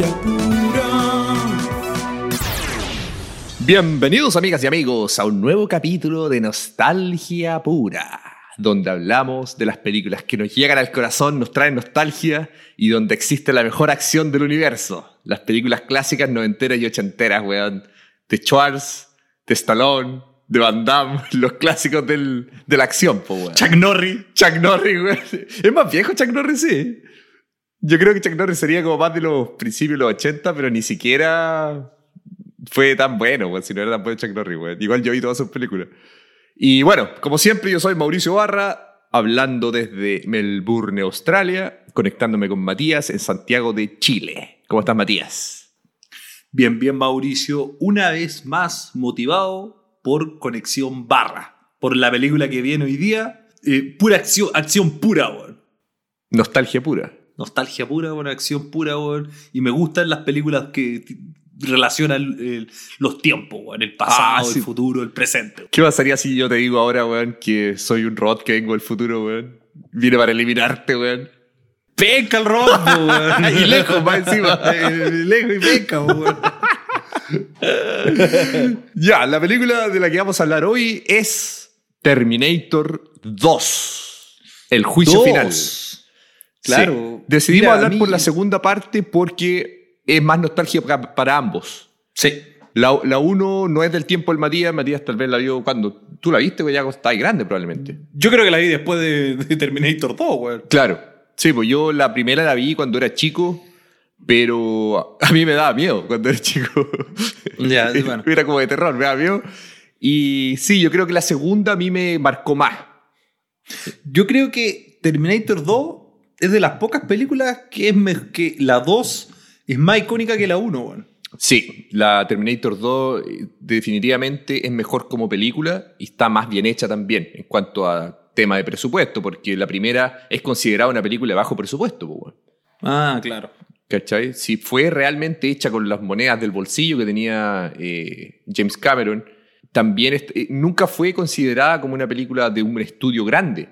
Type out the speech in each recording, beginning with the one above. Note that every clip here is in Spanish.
Pura. Bienvenidos amigas y amigos a un nuevo capítulo de Nostalgia Pura, donde hablamos de las películas que nos llegan al corazón, nos traen nostalgia y donde existe la mejor acción del universo. Las películas clásicas noventeras y ochenteras, weón. De Schwartz, de Stallone, de Van Damme, los clásicos del, de la acción, po, weón. Chuck Norris. Chuck Norris, weón. Es más viejo Chuck Norris, sí. Yo creo que Chuck Norris sería como más de los principios de los 80, pero ni siquiera fue tan bueno, weón, si no era tan bueno Chuck Norris, weón. Igual yo vi todas sus películas. Y bueno, como siempre, yo soy Mauricio Barra, hablando desde Melbourne, Australia, conectándome con Matías en Santiago de Chile. ¿Cómo estás, Matías? Bien, bien, Mauricio. Una vez más motivado por Conexión Barra. Por la película que viene hoy día. Eh, pura acción, acción pura, weón. Nostalgia pura. Nostalgia pura, weón, acción pura, weón. Y me gustan las películas que relacionan eh, los tiempos, weón. El pasado, Ah, sí. el futuro, el presente. ¿Qué pasaría si yo te digo ahora, weón, que soy un robot que vengo del futuro, weón? Vine para eliminarte, weón. Penca el robot, weón. Y lejos, más encima. Eh, lejos y penca, weón. Ya, la película de la que vamos a hablar hoy es Terminator 2. El juicio Dos. final. Claro. Sí. Decidimos Mira, hablar mí- por la segunda parte porque es más nostalgia para, para ambos. Sí. La, la uno no es del tiempo del Matías. Matías tal vez la vio cuando tú la viste, pues ya está grande probablemente. Yo creo que la vi después de, de Terminator 2, weón. Claro. Sí, pues yo la primera la vi cuando era chico, pero a mí me daba miedo cuando era chico. Ya, sí, bueno. Era como de terror, me daba miedo. Y sí, yo creo que la segunda a mí me marcó más. Yo creo que Terminator 2 es de las pocas películas que es que la 2 es más icónica que la 1, weón. Sí, la Terminator 2 eh, definitivamente es mejor como película y está más bien hecha también en cuanto a tema de presupuesto, porque la primera es considerada una película de bajo presupuesto. pues, weón. Ah, claro. ¿Cachai? Si fue realmente hecha con las monedas del bolsillo que tenía eh, James Cameron, también eh, nunca fue considerada como una película de un estudio grande.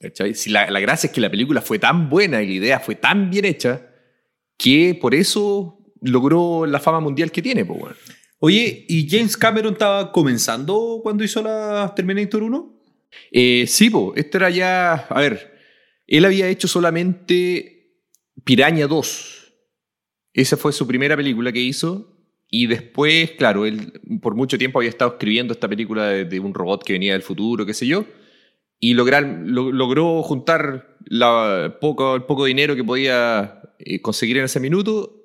¿Cachai? Si la, la gracia es que la película fue tan buena y la idea fue tan bien hecha que por eso logró la fama mundial que tiene. Pues, weón. Oye, ¿y James Cameron estaba comenzando cuando hizo la Terminator 1? Eh, sí, po, esto era ya. A ver, él había hecho solamente Piraña 2. Esa fue su primera película que hizo. Y después, claro, él por mucho tiempo había estado escribiendo esta película de, de un robot que venía del futuro, qué sé yo. Y lograr, lo- logró juntar la, poco, el poco dinero que podía eh, conseguir en ese minuto.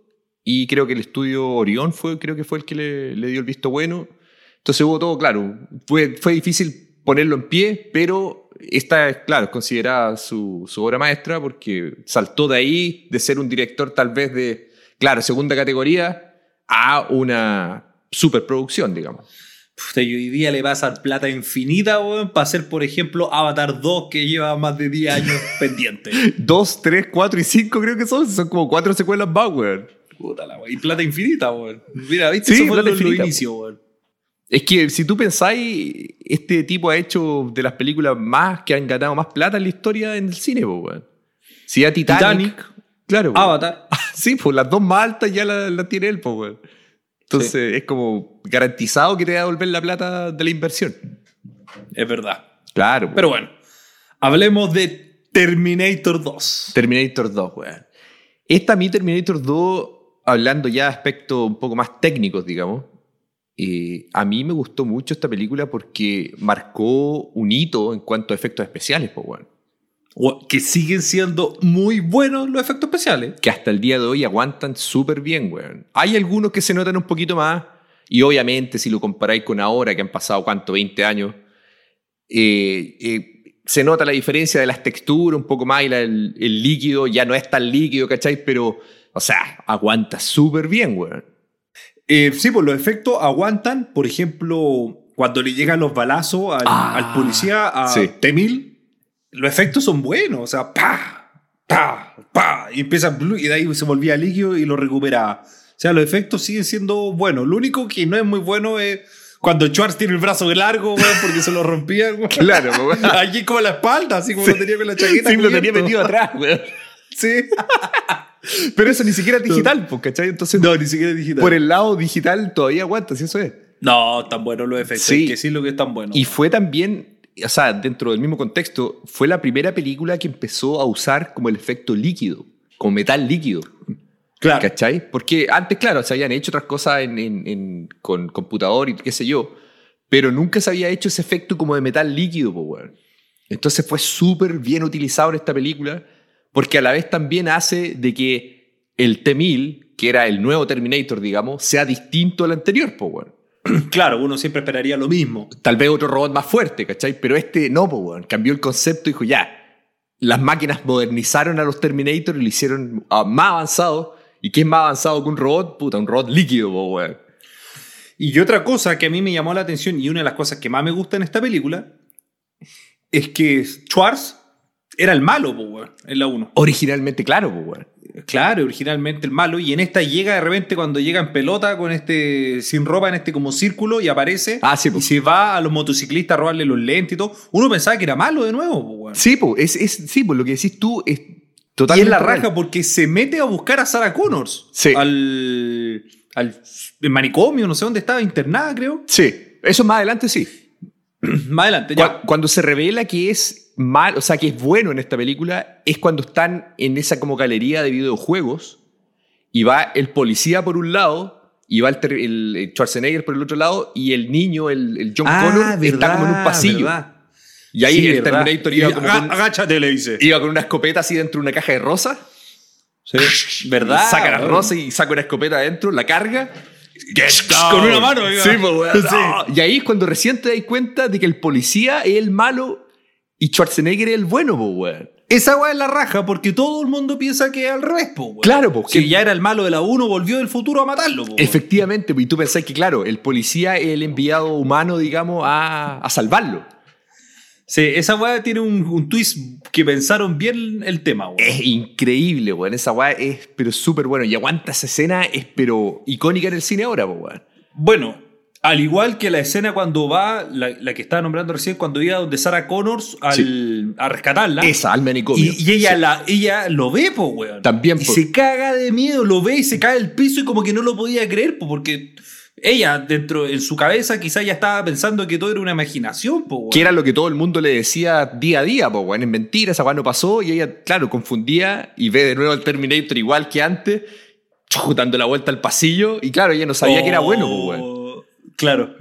Y creo que el estudio Orión fue, creo que fue el que le, le dio el visto bueno. Entonces hubo todo, claro, fue, fue difícil ponerlo en pie, pero esta es, claro, considerada su, su obra maestra porque saltó de ahí, de ser un director tal vez de, claro, segunda categoría, a una superproducción, digamos. Puta, y hoy día le va a dar plata infinita, weón, para hacer, por ejemplo, Avatar 2, que lleva más de 10 años pendiente. Dos, tres, cuatro y cinco creo que son, son como cuatro secuelas más, weón. Puta la weón. Y plata infinita, weón. Mira, ¿viste? Sí, Eso fue infinita, inicios, weón. Es que si tú pensáis, este tipo ha hecho de las películas más que han ganado más plata en la historia en el cine, weón. Si ya Titanic, Titanic, claro, po. Avatar. Sí, pues las dos más altas ya las la tiene él, pues, weón. Entonces es como garantizado que te va a devolver la plata de la inversión. Es verdad. Claro. Pero bueno, hablemos de Terminator 2. Terminator 2, weón. Esta mí Terminator 2, hablando ya de aspectos un poco más técnicos, digamos, eh, a mí me gustó mucho esta película porque marcó un hito en cuanto a efectos especiales, pues, weón. O- Que siguen siendo muy buenos los efectos especiales. que hasta el día de hoy aguantan súper bien, weón. Hay algunos que se notan un poquito más, y obviamente si lo comparáis con ahora, que han pasado, ¿cuánto? 20 años, eh, eh, se nota la diferencia de las texturas un poco más y la- el, el líquido ya no es tan líquido, ¿cachai? Pero, o sea, aguanta súper bien, weón. Eh, sí, pues los efectos aguantan. Por ejemplo, cuando le llegan los balazos al, Ah, al policía, a sí. T-1000, los efectos son buenos. O sea, pa, pa, pa, y empieza y de ahí se volvía líquido y lo recuperaba. O sea, los efectos siguen siendo buenos. Lo único que no es muy bueno es cuando Schwartz tiene el brazo largo, weón, porque se lo rompía. weón. Claro, weón. Allí como la espalda, así como lo tenía con la chaqueta. Sí, lo tenía metido atrás, weón. Sí. Pero eso ni siquiera es digital, pues, ¿cachai? Entonces, No, ni siquiera es digital. por el lado digital todavía aguanta, si eso es. No, tan buenos los efectos. Sí. Que decir lo que es tan bueno. Y fue también, o sea, dentro del mismo contexto, fue la primera película que empezó a usar como el efecto líquido, como metal líquido. Claro. ¿Cachai? Porque antes, claro, se habían hecho otras cosas en, en- en- con computador y qué sé yo, pero nunca se había hecho ese efecto como de metal líquido, weón. Entonces fue súper bien utilizado en esta película, porque a la vez también hace de que el T-1000, que era el nuevo Terminator, digamos, sea distinto al anterior, weón. Claro, uno siempre esperaría lo mismo. Tal vez otro robot más fuerte, ¿cachai? Pero este no, weón. Cambió el concepto y dijo, ya, las máquinas modernizaron a los Terminator y lo hicieron ah, más avanzado. ¿Y qué es más avanzado que un robot? Puta, un robot líquido, weón. Y otra cosa que a mí me llamó la atención y una de las cosas que más me gusta en esta película es que Schwartz era el malo, weón, en la 1. Originalmente, claro, weón. Claro, originalmente el malo. Y en esta llega de repente cuando llega en pelota con este, sin ropa, en este como círculo y aparece. Ah, sí, y se va a los motociclistas a robarle los lentes y todo. Uno pensaba que era malo de nuevo, po, weón. Sí, po, es, es, sí, po, lo que decís tú es Y totalmente es la real. raja porque se mete a buscar a Sarah Connors. Sí. Al, al manicomio, no sé dónde estaba, internada, creo. Sí, eso más adelante sí. Más adelante, ya. Cuando se revela que es mal, o sea, que es bueno en esta película, es cuando están en esa como galería de videojuegos y va el policía por un lado y va el, el Schwarzenegger por el otro lado y el niño, el, el John Connor, está como en un pasillo. Ah, verdad. Y ahí Sí, el. Terminator iba Y como aga- con, Agáchate, le dice. iba con una escopeta así dentro de una caja de rosa. Sí, ¿Verdad? Saca la weón. rosa y saca una escopeta adentro, la carga. Con una mano. Sí, pues. Sí. Y ahí es cuando recién te das cuenta de que el policía es el malo y Schwarzenegger es el bueno, pues, weón. Esa weá es la raja porque todo el mundo piensa que es al revés, po, weón. Claro, pues. Que que- ya era el malo de la 1, volvió del futuro a matarlo, po, weón. Efectivamente, pues, y tú pensás que, claro, el policía es el enviado humano, digamos, a, a salvarlo. Sí, esa weá tiene un, un twist que pensaron bien el tema, weón. Es increíble, weón. Esa weá es, pero súper bueno. Y aguanta esa escena, es, pero icónica en el cine ahora, weón. Bueno, al igual que la escena cuando va, la, la que estaba nombrando recién, cuando iba donde Sarah Connors al, a rescatarla. Esa, al manicomio. Y, y ella, Sí. la, ella lo ve, po, weón. También, Y se caga de miedo, lo ve y se cae al piso y como que no lo podía creer, po, porque ella, dentro, en su cabeza, quizás ya estaba pensando que todo era una imaginación, po, weón. Que era lo que todo el mundo le decía día a día, pues, weón. Es mentira, esa no pasó. Y ella, claro, confundía y ve de nuevo al Terminator igual que antes, dando la vuelta al pasillo. Y claro, ella no sabía que era bueno, pues, weón. Oh, Claro.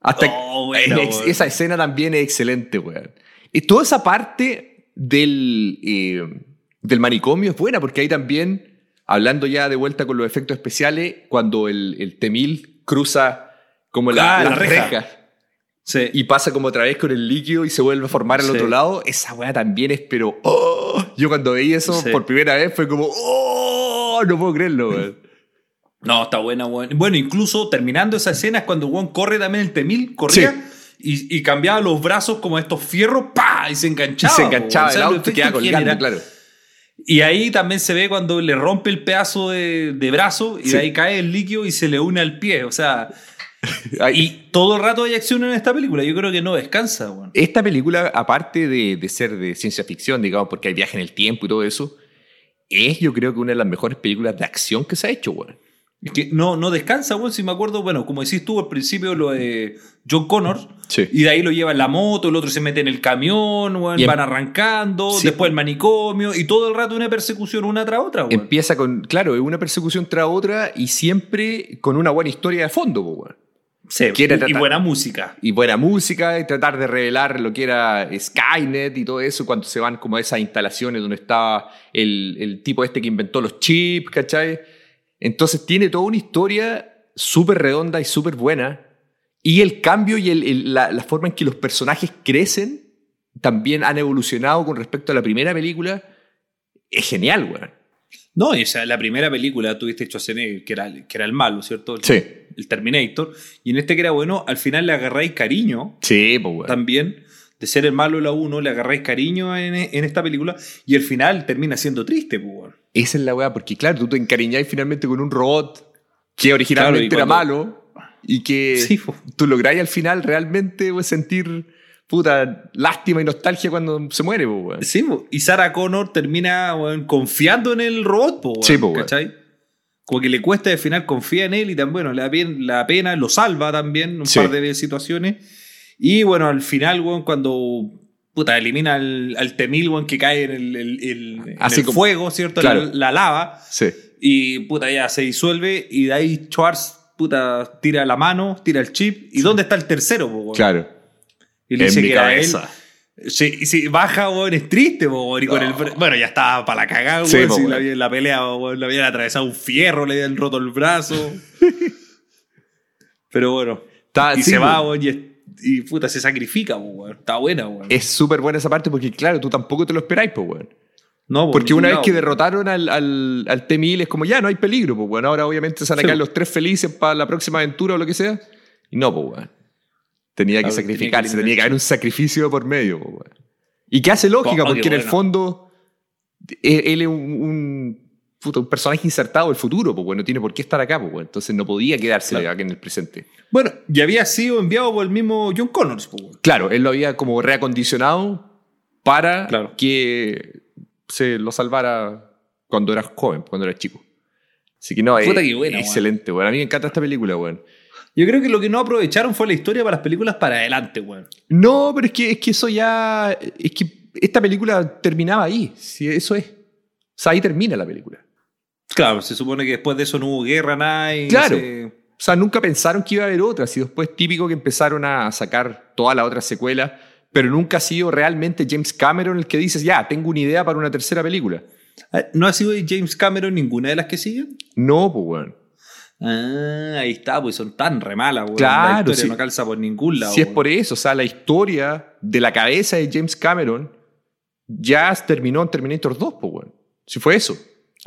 Hasta Oh, bueno, es- esa escena también es excelente, weón. Y toda esa parte del, eh, del manicomio es buena, porque ahí también, hablando ya de vuelta con los efectos especiales, cuando el, el Temil cruza como la, Ah, la la reja. reja Sí. y pasa como otra vez con el líquido y se vuelve a formar al Sí. otro lado, esa weá también es, pero ¡oh! yo cuando veí eso Sí. por primera vez fue como ¡oh! No puedo creerlo, weón. No, está buena, weón. Bueno, incluso terminando esa escena es cuando Juan corre también el Temil, corría y, y cambiaba los brazos como estos fierros, ¡pa! Y se Y enganchaba. se po, enganchaba el auto y quedaba efectos que colgando, claro. Y ahí también se ve cuando le rompe el pedazo de, de brazo y Sí. de ahí cae el líquido y se le une al pie. O sea, y todo el rato hay acción en esta película. Yo creo que no descansa, weón. Esta película, aparte de, de ser de ciencia ficción, digamos, porque hay viaje en el tiempo y todo eso, es yo creo que una de las mejores películas de acción que se ha hecho, weón. Es que no, no descansa, weón. Si me acuerdo, bueno, como decís tú al principio, lo de John Connor. Sí. Y de ahí lo lleva en la moto, el otro se mete en el camión, weón, em- van arrancando, Sí. después el manicomio, y todo el rato una persecución una tras otra, weón. Empieza con, claro, una persecución tras otra y siempre con una buena historia de fondo, weón. Sí, quiere y buena música. Y buena música y tratar de revelar lo que era Skynet y todo eso cuando se van como a esas instalaciones donde estaba el, el tipo este que inventó los chips, ¿cachai? Entonces tiene toda una historia súper redonda y súper buena. Y el cambio y el- el- la, la forma en que los personajes crecen también han evolucionado con respecto a la primera película. Es genial, weón. No, o sea, la primera película tuviste Schwarzenegger, que era, que era el malo, ¿cierto? El, Sí. el Terminator. Y en este que era bueno, al final le agarráis cariño Sí, pues, weón. también. De ser el malo la 1, le agarráis cariño en, en esta película. Y el final termina siendo triste, pues. Esa es la weá, porque claro, tú te encariñás finalmente con un robot que originalmente Claro, era malo y que Sí, tú lográis al final realmente pues, sentir puta, lástima y nostalgia cuando se muere. Sí, y Sarah Connor termina confiando en el robot, Sí. ¿cachai? Como que le cuesta al final confía en él y también, bueno, le da bien- la pena, lo salva también un Sí. par de situaciones. Y bueno, al final, cuando puta, elimina al, al Temil, que cae en el, el- el- Así como- fuego, ¿cierto? Claro. La, la lava. Sí. Y puta, ya se disuelve y de ahí Schwartz, puta, tira la mano, tira el chip. ¿Y dónde está el tercero, po? Claro. Y le En dice mi que era él. cabeza. Sí, si baja, weón, es triste, weón, No. el bueno, ya estaba para la cagada, Sí, weón. weón. la, la pelea, weón, le habían atravesado un fierro, le habían roto el brazo. Pero bueno. Está- y sí, se va, weón, y, es- y puta, se sacrifica, weón. Está buena, weón. Es súper buena esa parte porque, claro, tú tampoco te lo esperáis, pues, weón. no, po, Porque por una vez que derrotaron al, al, al T-1000 es como, ya, no hay peligro, pues, weón. Ahora obviamente se van a quedar los tres felices para la próxima aventura o lo que sea. Y no, pues, weón. Tenía que Claro, tenía que sacrificarse, tenía que haber un sacrificio por medio, weón. Y que hace lógica, Oh, porque en el fondo él, él es un, un, un personaje insertado del futuro, pues, weón. No tiene por qué estar acá, pues. Entonces no podía quedarse Claro. acá en el presente. Bueno, y había sido enviado por el mismo John Connors, weón. Claro, él lo había como reacondicionado para Claro. que se lo salvara cuando era joven, cuando era chico. Así que no, es que buena, excelente, weón. A mí me encanta esta película, weón. Yo creo que lo que no aprovecharon fue la historia para las películas para adelante, weón. No, pero es que, es que eso ya. Es que esta película terminaba ahí. Sí, eso es. O sea, ahí termina la película. Claro, se supone que después de eso no hubo guerra, nada. y Claro. se- O sea, nunca pensaron que iba a haber otras. Y después, típico que empezaron a sacar toda la otra secuela. Pero nunca ha sido realmente James Cameron el que dices, ya, tengo una idea para una tercera película. Ah, ¿No ha sido James Cameron ninguna de las que siguen? No, pues, weón. Ah, ahí está, pues son tan re malas, weón. Claro, La historia sí. no calza por ningún lado. Si es por eso, o sea, la historia de la cabeza de James Cameron ya terminó en Terminator 2, pues, weón. Si fue eso.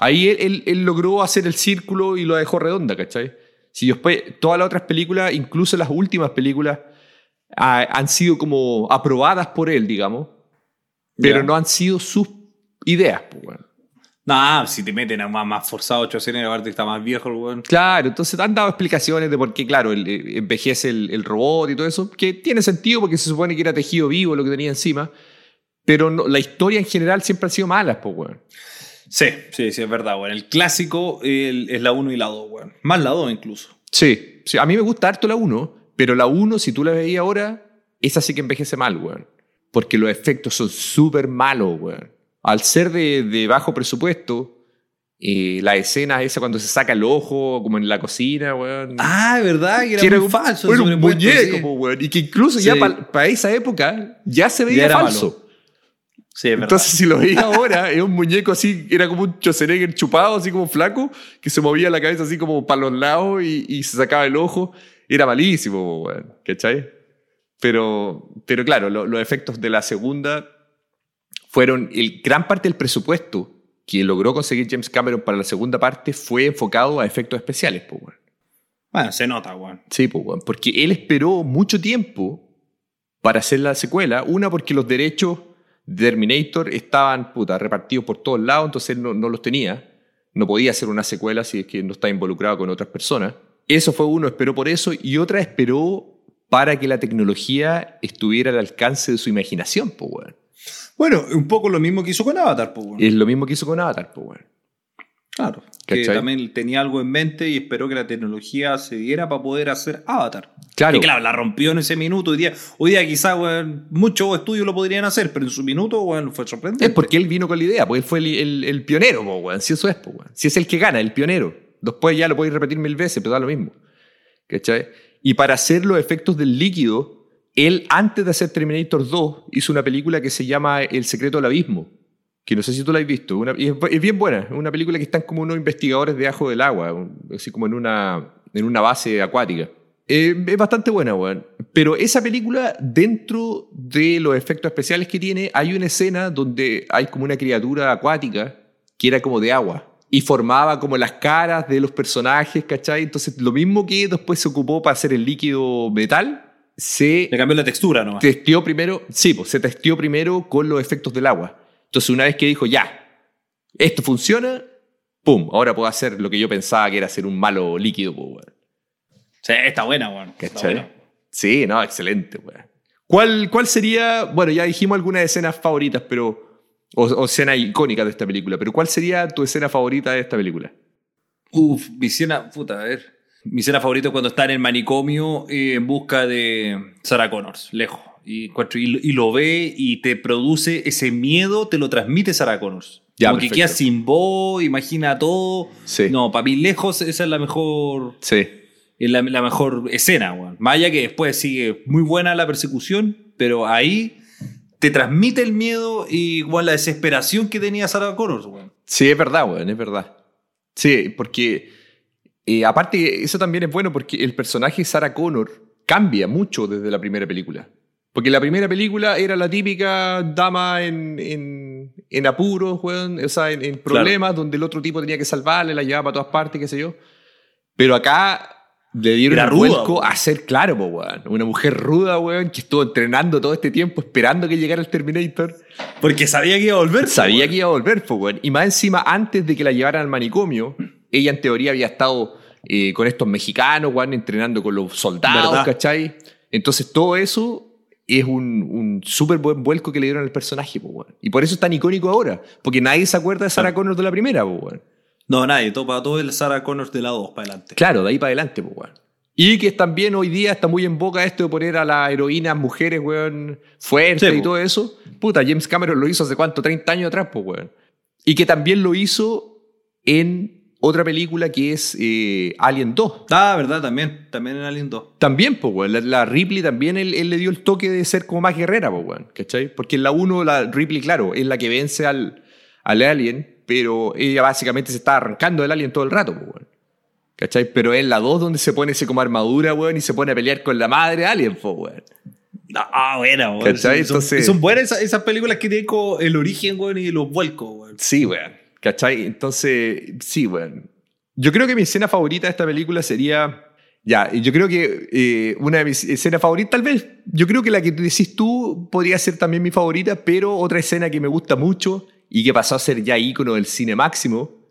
Ahí él, él- él logró hacer el círculo y lo dejó redonda, ¿cachai? Si después, todas las otras películas, incluso las últimas películas, ah, han sido como aprobadas por él, digamos, pero Ya. no han sido sus ideas, pues, weón. Nah, si te meten a más, más forzado escenas, aparte está más viejo el weón. Claro, entonces han dado explicaciones de por qué, claro, el- eh, envejece el, el robot y todo eso, que tiene sentido porque se supone que era tejido vivo lo que tenía encima, pero no- la historia en general siempre ha sido mala, pues, weón. Sí, sí, sí, es verdad, weón. El clásico el- es la 1 y la 2, weón. Más la 2 incluso. Sí, sí, a mí me gusta harto la 1, pero la 1, si tú la veías ahora, esa sí que envejece mal, weón. Porque los efectos son súper malos, weón. Al ser de, de bajo presupuesto, eh, la escena esa cuando se saca el ojo, como en la cocina, weón. Ah, verdad, que era, que era muy un, falso. era un muñeco, sí. weón. Y que incluso Sí. ya para esa época ya se veía Ya falso. Sí, es verdad. Entonces, si lo veía ahora, es un muñeco así, era como un Schwarzenegger chupado, así como flaco, que se movía la cabeza así como para los lados y, y se sacaba el ojo. Era malísimo. ¿Cachai? Pero, pero claro, lo- los efectos de la segunda fueron. El, gran parte del presupuesto que logró conseguir James Cameron para la segunda parte fue enfocado a efectos especiales, weón. Bueno, se nota, weón. Sí, pues, weón, porque él esperó mucho tiempo para hacer la secuela. Una, porque los derechos de Terminator estaban puta, repartidos por todos lados, entonces él no, no los tenía. No podía hacer una secuela si es que no está involucrado con otras personas. Eso fue uno, esperó por eso. Y otra, esperó para que la tecnología estuviera al alcance de su imaginación, pues. Bueno, un poco lo mismo que hizo con Avatar, pues. Es lo mismo que hizo con Avatar, pues, Claro. Que ¿Cachai? también tenía algo en mente y esperó que la tecnología se diera para poder hacer Avatar. Claro. Y claro, la rompió en ese minuto. Hoy día, hoy día quizás, muchos estudios lo podrían hacer, pero en su minuto, weón, fue sorprendente. Es porque él vino con la idea, porque él fue el, el- el pionero, weón. Si eso es, weón. Si es el que gana, el pionero. Después ya lo podéis repetir mil veces, pero da lo mismo. ¿Cachai? Y para hacer los efectos del líquido, él, antes de hacer Terminator 2, hizo una película que se llama El secreto del abismo. Que no sé si tú la has visto. Una- y es, es bien buena. Es una película que están como unos investigadores debajo del agua, un- así como en una, en una base acuática. Eh, es bastante buena, weón. Pero esa película, dentro de los efectos especiales que tiene, hay una escena donde hay como una criatura acuática que era como de agua. Y formaba como las caras de los personajes, ¿cachai? Entonces, lo mismo que después se ocupó para hacer el líquido metal, se Le cambió la textura nomás. testeó primero, sí, pues se testeó primero con los efectos del agua. Entonces, una vez que dijo, ya, esto funciona, pum, ahora puedo hacer lo que yo pensaba que era hacer un malo líquido, pues, weón. Sí, está buena, weón. Buena. Sí, no, excelente, weón. ¿Cuál, ¿Cuál sería, bueno, ya dijimos algunas escenas favoritas, pero, o, o escenas icónicas de esta película, pero ¿cuál sería tu escena favorita de esta película? Uf, mi escena, puta, a ver. Mi escena favorita es cuando está en el manicomio eh, en busca de Sarah Connors, lejos. Y, lo ve y te produce ese miedo, te lo transmite Sarah Connors. Ya, Como que perfecto. queda sin voz, imagina todo. Sí. No, para mí lejos esa es la mejor, Sí. es la, la mejor escena, weón. Allá que después sigue muy buena la persecución, pero ahí te transmite el miedo y igual la desesperación que tenía Sarah Connors, weón. Sí, es verdad, weón, es verdad. Sí, porque eh, aparte eso también es bueno porque el personaje Sarah Connor cambia mucho desde la primera película. Porque la primera película era la típica dama en, en, en apuros, weón, o sea, en, en problemas, donde el otro tipo tenía que salvarle, la llevaba para todas partes, qué sé yo. Pero acá le dieron ruda, vuelco a ser claro, po, weón. Una mujer ruda, weón, que estuvo entrenando todo este tiempo esperando que llegara el Terminator. Porque sabía que iba a volver. Sabía que iba a volver, weón. Y más encima, antes de que la llevaran al manicomio, ella en teoría había estado eh, con estos mexicanos, weón, entrenando con los soldados, ¿Verdad? ¿cachai? Entonces todo eso es un, un súper buen vuelco que le dieron al personaje, weón. Y por eso es tan icónico ahora, porque nadie se acuerda de Sarah Connor de la primera, weón. No, nadie, todo, para todo el Sarah Connors de la 2 para adelante. Claro, de ahí para adelante, weón. Y que también hoy día está muy en boca esto de poner a las heroínas mujeres, weón, fuertes Sí, y po. todo eso. Puta, James Cameron lo hizo hace cuánto, 30 años atrás, pues, weón. Y que también lo hizo en otra película que es eh, Alien 2. Ah, verdad, también. También en Alien 2. También, pues, weón. La, la Ripley también él, él le dio el toque de ser como más guerrera, pues, weón. ¿Cachai? Porque en la 1, la Ripley, claro, es la que vence al, al Alien, pero ella básicamente se está arrancando del Alien todo el rato, pues, weón. ¿Cachai? Pero es en la 2 donde se pone ese como armadura, weón, y se pone a pelear con la madre Alien, pues, weón. Ah, buena, weón. ¿Cachai? Son, Entonces- son buenas esas, esas películas que tienen como el origen, weón, y los vuelcos, weón. Sí, weón. ¿Cachai? Entonces, sí, weón. Yo creo que mi escena favorita de esta película sería. Ya, yo creo que eh, una de mis escenas favoritas, tal vez, yo creo que la que decís tú podría ser también mi favorita, pero otra escena que me gusta mucho y que pasó a ser ya ícono del cine máximo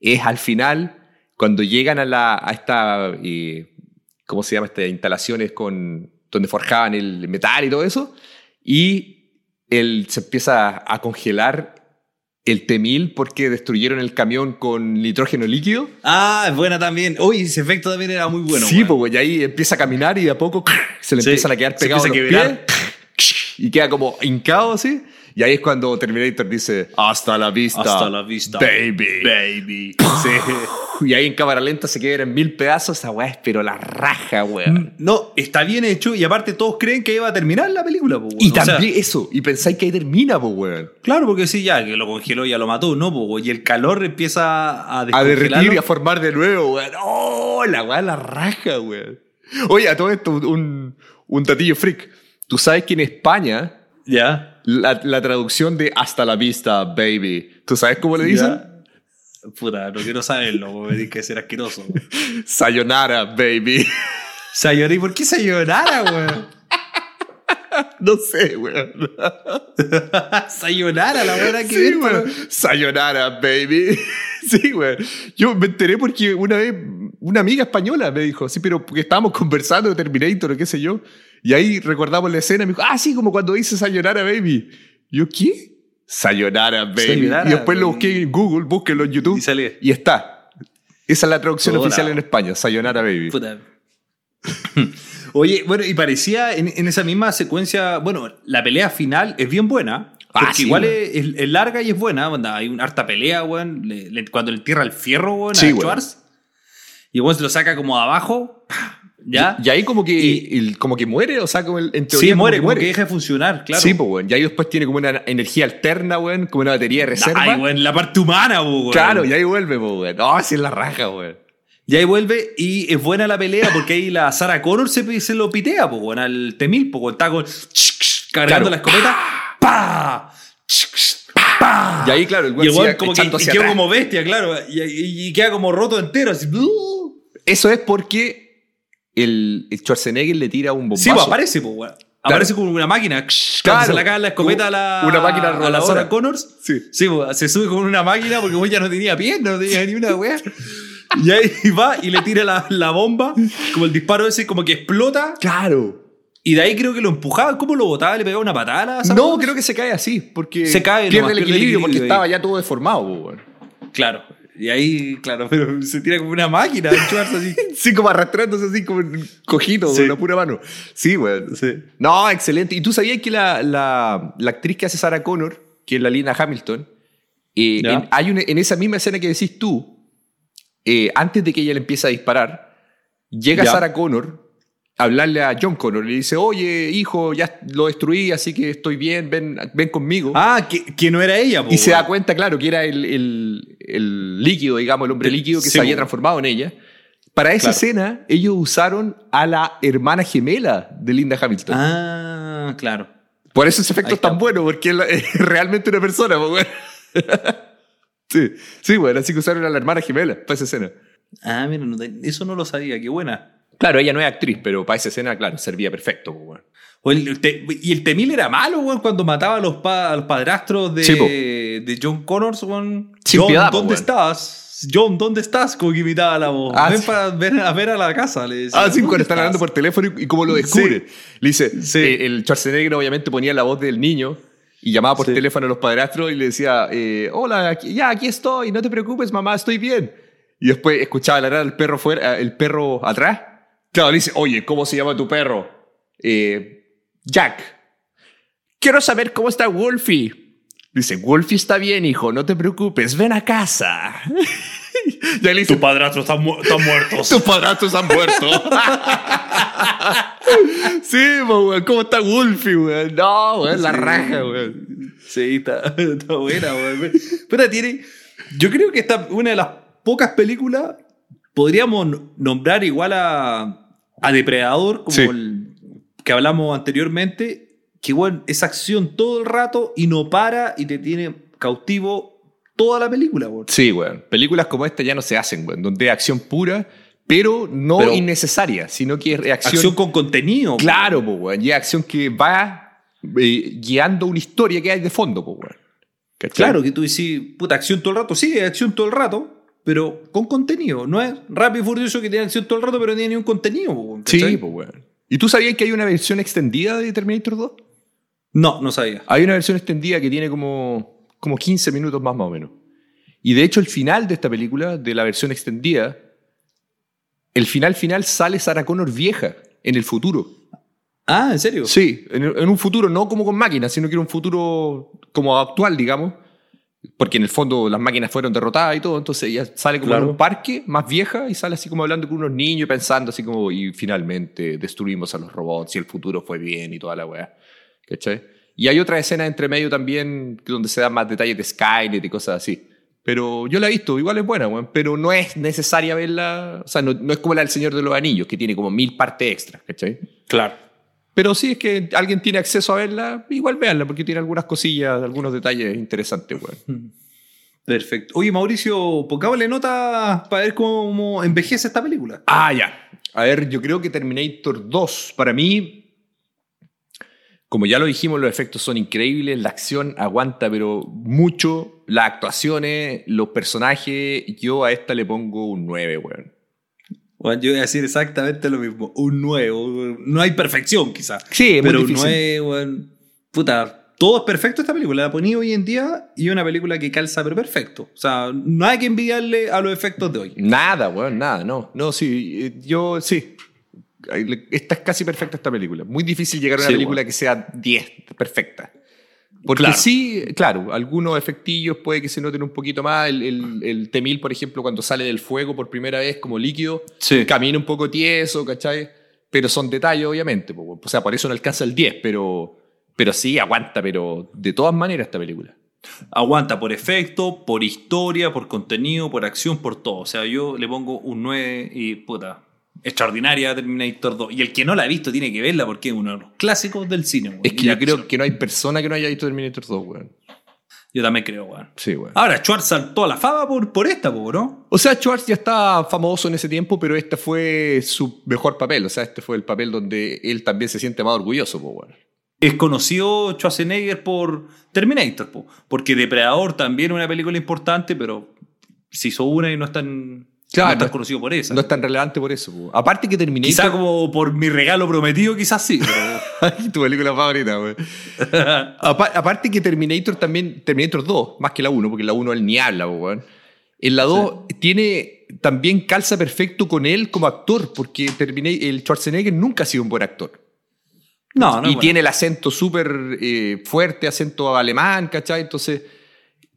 es al final, cuando llegan a, la, a esta, eh, ¿cómo se llama? Estas instalaciones con, donde forjaban el metal y todo eso, y él se empieza a congelar el T-1000 porque destruyeron el camión con nitrógeno líquido. Ah, es buena también. Uy, ese efecto también era muy bueno, sí, pues, güey, y ahí empieza a caminar y de a poco se le Sí, empiezan a quedar pegados los empieza a pies y queda como hincado así. Y ahí es cuando Terminator dice, hasta la vista, Hasta la vista. baby. Baby. Sí. Y ahí en cámara lenta se quedan en mil pedazos, esa weá es pero la raja, weón. No, está bien hecho y aparte todos creen que iba a terminar la película, Y weón. Sea, también eso, y pensáis que ahí termina, weón. claro, porque sí, ya, que lo congeló, ya lo mató, ¿no? Weón, y el calor empieza a A derretir y a formar de nuevo, weón. ¡Oh! La weá, la raja, weón. Oye, a todo esto, un, un tatillo freak. Tú sabes que en España, Ya. La, la traducción de hasta la vista, baby, ¿tú sabes cómo le dicen? Ya. Puta, no quiero saberlo, weón, me dice que ser asqueroso. Sayonara, baby. Sayonara, ¿y por qué Sayonara, weón? no sé, weón. Sayonara, la buena que Sí, weón. weón. Sayonara, baby. Sí, güey. Yo me enteré porque una vez una amiga española me dijo, sí, pero porque estábamos conversando de Terminator o qué sé yo. Y ahí recordamos la escena y me dijo, ah, sí, como cuando dice Sayonara, baby. Yo, ¿qué? Sayonara, baby. Sayonara, y después lo busqué en Google, búsquelo en YouTube. Y sale. Y está. Esa es la traducción Puta. oficial en España, Sayonara, baby. Puta. Oye, bueno, y parecía en, en esa misma secuencia, bueno, la pelea final es bien buena. Ah, Porque sí, igual es, es- es larga y es buena. onda, hay una harta pelea, weón. le- le- cuando le tierra el fierro, weón, Sí, a. Schwarz. Y weón se lo saca como de abajo. ¡pah! ¿Ya? Y ahí como que, Y- el- como que muere, o sea, como el- en teoría sí, como muere, que como que deja de funcionar, claro. Sí, pues, weón. Y ahí después tiene como una energía alterna, weón, como una batería de reserva. Ay, weón, la parte humana, weón. Claro, y ahí vuelve, pues, weón. No, así es la raja, weón. Y ahí vuelve y es buena la pelea porque ahí la Sarah Connor se, se lo pitea, pues, weón, al Temil, pues, weón, está con, cargando Claro. la escopeta. ¡Pa! ¡Pa! Y ahí, claro, el Y weón el weón sigue como que y hacia queda atrás. como bestia, claro. Y, y- y queda como roto entero, así. Eso es porque el, el Schwarzenegger le tira un bombazo. Sí, pues aparece, pues, weón. Aparece como una máquina. Claro. se le cae la escopeta a la, Una máquina a la. Sarah Connors. Sí. Sí, pues, se sube con una máquina porque weón ya no tenía pierna, no tenía ni una weá. Y ahí va y le tira la, la bomba, como el disparo ese, como que explota. Claro. Y de ahí creo que lo empujaba. ¿Cómo lo botaba? ¿Le pegaba una patada? a No, creo que se cae así, porque Se cae pierde nomás, el pierde el equilibrio, porque equilibrio estaba ya todo deformado, po, weón. Claro. Y ahí, claro, pero se tira como una máquina. Schwarz así. Sí, como arrastrándose así como cojito, Sí. con la pura mano. Sí, weón. Sí. No, excelente. ¿Y tú sabías que la, la, la actriz que hace Sarah Connor, que es la Lina Hamilton, eh, en, hay una- en esa misma escena que decís tú, eh, antes de que ella le empiece a disparar, llega Ya. Sarah Connor hablarle a John Connor le dice, oye, hijo, ya lo destruí, así que estoy bien, ven, ven conmigo. Ah, que, que no era ella, po, y se da cuenta, claro, que era el, el- el líquido, digamos, el hombre El- líquido que sí, se había transformado en ella. Para esa Claro. escena, ellos usaron a la hermana gemela de Linda Hamilton. Ah, claro. Por eso ese efecto es tan bueno, porque es, realmente una persona, po. Sí, sí, bueno, así que usaron a la hermana gemela para esa escena. Ah, mira, eso no lo sabía. Qué buena. Claro, ella no es actriz, pero para esa escena, claro, servía perfecto, po, weón. Y el Temil era malo, weón, cuando mataba a los, pa- a los padrastros de, Sí, de John Connors, weón. Sin John, piedad, ¿dónde weón. estás? John, ¿dónde estás? Como que imitaba la voz. Ah, Ven sí. para ver, a ver a la casa. Le decía, Ah, sí, ¿dónde cuando están hablando por teléfono y, y cómo lo descubre. Le dice, Sí. eh, el Schwarzenegger obviamente ponía la voz del niño y llamaba por teléfono a los padrastros y le decía, eh, hola, aquí- ya, aquí estoy, no te preocupes, mamá, estoy bien. Y después escuchaba ladrar al perro fuera, el perro atrás. Claro, le dice, oye, ¿cómo se llama tu perro? Eh, Jack. Quiero saber cómo está Wolfie. Dice, Wolfie está bien, hijo, no te preocupes, ven a casa. y le dice, Tu padrastro está, mu- está muerto. tus padrastros han muerto. sí, weón. ¿Cómo está Wolfie, weón? No, weón, la Sí. raja, weón. Sí, está, está buena, weón. Pero tiene. Yo creo que esta una de las pocas películas. Podríamos nombrar igual a, a Depredador, como Sí. el que hablamos anteriormente. Que bueno, es acción todo el rato y no para y te tiene cautivo toda la película, weón. Sí, weón. Películas como esta ya no se hacen, weón. Donde es acción pura, pero no Pero- innecesaria, sino que es acción. Acción con contenido. Claro, po, weón. Y es acción que va eh, guiando una historia que hay de fondo, po, weón. ¿Cachai? Claro, que tú decís, puta, acción todo el rato. Sí, es acción todo el rato, pero con contenido. No es rápido y furioso que tiene acción todo el rato, pero no tiene ni un contenido. Sí, ¿cachai? weón. ¿Y tú sabías que hay una versión extendida de Terminator 2? No, no sabía. Hay una versión extendida que tiene como, como 15 minutos más, más o menos. Y de hecho, el final de esta película, de la versión extendida, el final final sale Sarah Connor vieja en el futuro. Ah, ¿en serio? Sí, en, en un futuro no como con máquinas, sino que era un futuro como actual, digamos. Porque en el fondo las máquinas fueron derrotadas y todo, entonces ella sale como Claro. en un parque más vieja y sale así como hablando con unos niños pensando así como, y finalmente destruimos a los robots y el futuro fue bien y toda la weá. ¿Cachai? Y hay otra escena entre medio también donde se dan más detalles de Skynet y cosas así. Pero yo la he visto, igual es buena, weón. Pero no es necesaria verla. O sea, no, no es como la del Señor de los Anillos, que tiene como mil partes extras, ¿cachai? Claro. Pero sí es que alguien tiene acceso a verla, igual véanla, porque tiene algunas cosillas, algunos detalles interesantes, weón. Perfecto. Oye, Mauricio, pongámosle nota para ver cómo envejece esta película. Ah, ya. A ver, yo creo que Terminator 2, para mí, como ya lo dijimos, los efectos son increíbles, la acción aguanta, pero mucho, las actuaciones, los personajes, yo a esta le pongo un 9, weón. Bueno, yo voy a decir exactamente lo mismo. Un nuevo. No hay perfección, quizás. Sí, es muy Pero un difícil. nuevo. weón. Puta, todo es perfecto esta película. La poní hoy en día y una película que calza pero perfecto. O sea, no hay que envidiarle a los efectos de hoy. Nada, weón, nada, no. No, sí, eh, yo sí. Ahí le- Esta es casi perfecta esta película. Muy difícil llegar a una Sí, película weón. que sea 10 perfecta. Porque Claro. sí, claro, algunos efectillos puede que se noten un poquito más. El, el, el Temil, por ejemplo, cuando sale del fuego por primera vez como líquido, Sí. camina un poco tieso, ¿cachai? Pero son detalles, obviamente. O sea, por eso no alcanza el 10, pero, pero sí aguanta, pero de todas maneras esta película. Aguanta por efecto, por historia, por contenido, por acción, por todo. O sea, yo le pongo un 9 y puta. Extraordinaria Terminator 2. Y el que no la ha visto tiene que verla porque es uno de los clásicos del cine. Es que yo creo que no hay persona que no haya visto Terminator 2, weón. Yo también creo, weón. Sí, weón. Ahora, Schwartz saltó a la fama por, por esta, po, ¿no? O sea, Schwartz ya estaba famoso en ese tiempo, pero este fue su mejor papel. O sea, este fue el papel donde él también se siente más orgulloso, weón. Es conocido Schwarzenegger por Terminator, po, porque Depredador también es una película importante, pero se hizo una y no es tan, Claro, no es tan no- conocido por eso. No es tan relevante por eso. po. Aparte que Terminator. Quizá como por mi regalo prometido, quizás sí. pero- tu película favorita, güey. Apa- aparte que Terminator también, Terminator 2, más que la 1, porque la 1 él ni habla, weón. En la 2 tiene, también calza perfecto con él como actor, porque Termina- el Schwarzenegger nunca ha sido un buen actor. no, no. y tiene el acento súper eh, fuerte, acento alemán, ¿cachai? Entonces,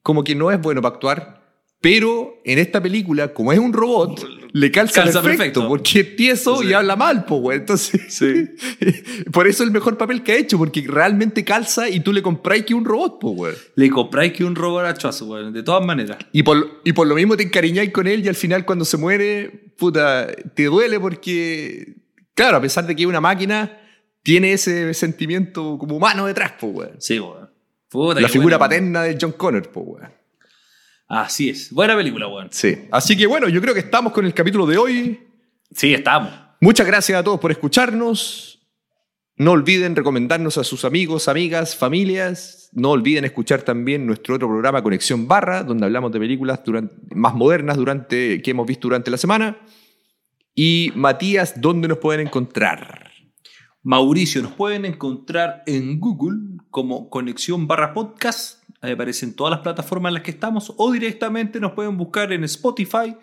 como que no es bueno para actuar. Pero en esta película, como es un robot, le calza, Calza perfecto, perfecto. porque es tieso Sí. y habla mal, pues, güey. Entonces, Sí. por eso el mejor papel que ha hecho, porque realmente calza y tú le compráis que es un robot, pues, güey. Le compráis que un robot a Chuazo, weón. De todas maneras. Y por, y por lo mismo te encariñáis con él y al final cuando se muere, puta, te duele porque, claro, a pesar de que es una máquina, tiene ese sentimiento como humano detrás, pues, güey. Sí, weón. Puta, La figura buena, paterna de John Connor, pues, weón. Así es. Buena película, weón. Sí. Así que bueno, yo creo que estamos con el capítulo de hoy. Sí, estamos. Muchas gracias a todos por escucharnos. No olviden recomendarnos a sus amigos, amigas, familias. No olviden escuchar también nuestro otro programa Conexión Barra, donde hablamos de películas durante- más modernas durante, que hemos visto durante la semana. Y Matías, ¿dónde nos pueden encontrar? Mauricio, nos pueden encontrar en Google como Conexión barra podcast. Ahí aparecen todas las plataformas en las que estamos. O directamente nos pueden buscar en Spotify,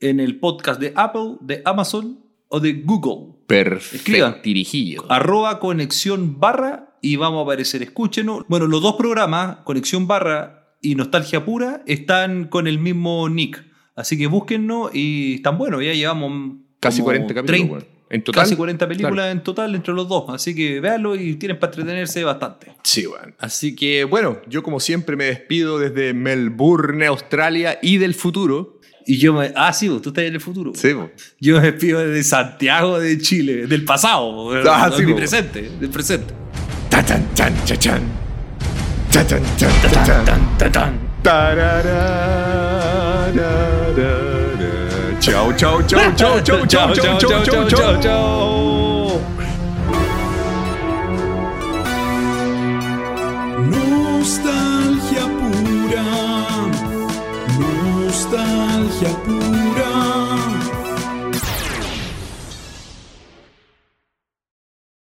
en el podcast de Apple, de Amazon o de Google. Perfecto. Escriban. Dirigido. Arroba Conexión barra y vamos a aparecer. Escúchenos. Bueno, los dos programas, Conexión barra y Nostalgia Pura, están con el mismo nick. Así que búsquennos y están buenos. Ya llevamos Casi como 40 capítulos. 30, weón. En total. Casi 40 películas Claro. en total entre los dos. Así que véanlo y tienen para entretenerse bastante. Sí, bueno. Así que, bueno, yo como siempre me despido desde Melbourne, Australia y del futuro. Y yo me. Ah, sí, vos, tú estás en el futuro. Sí, po. Yo me despido desde Santiago de Chile, del pasado, Ah, no, sí, mi vos. presente, del presente. Ta tan tan cha chan. Ta tan tan chan. Tan, 嚼嚼嚼嚼嚼嚼嚼嚼嚼嚼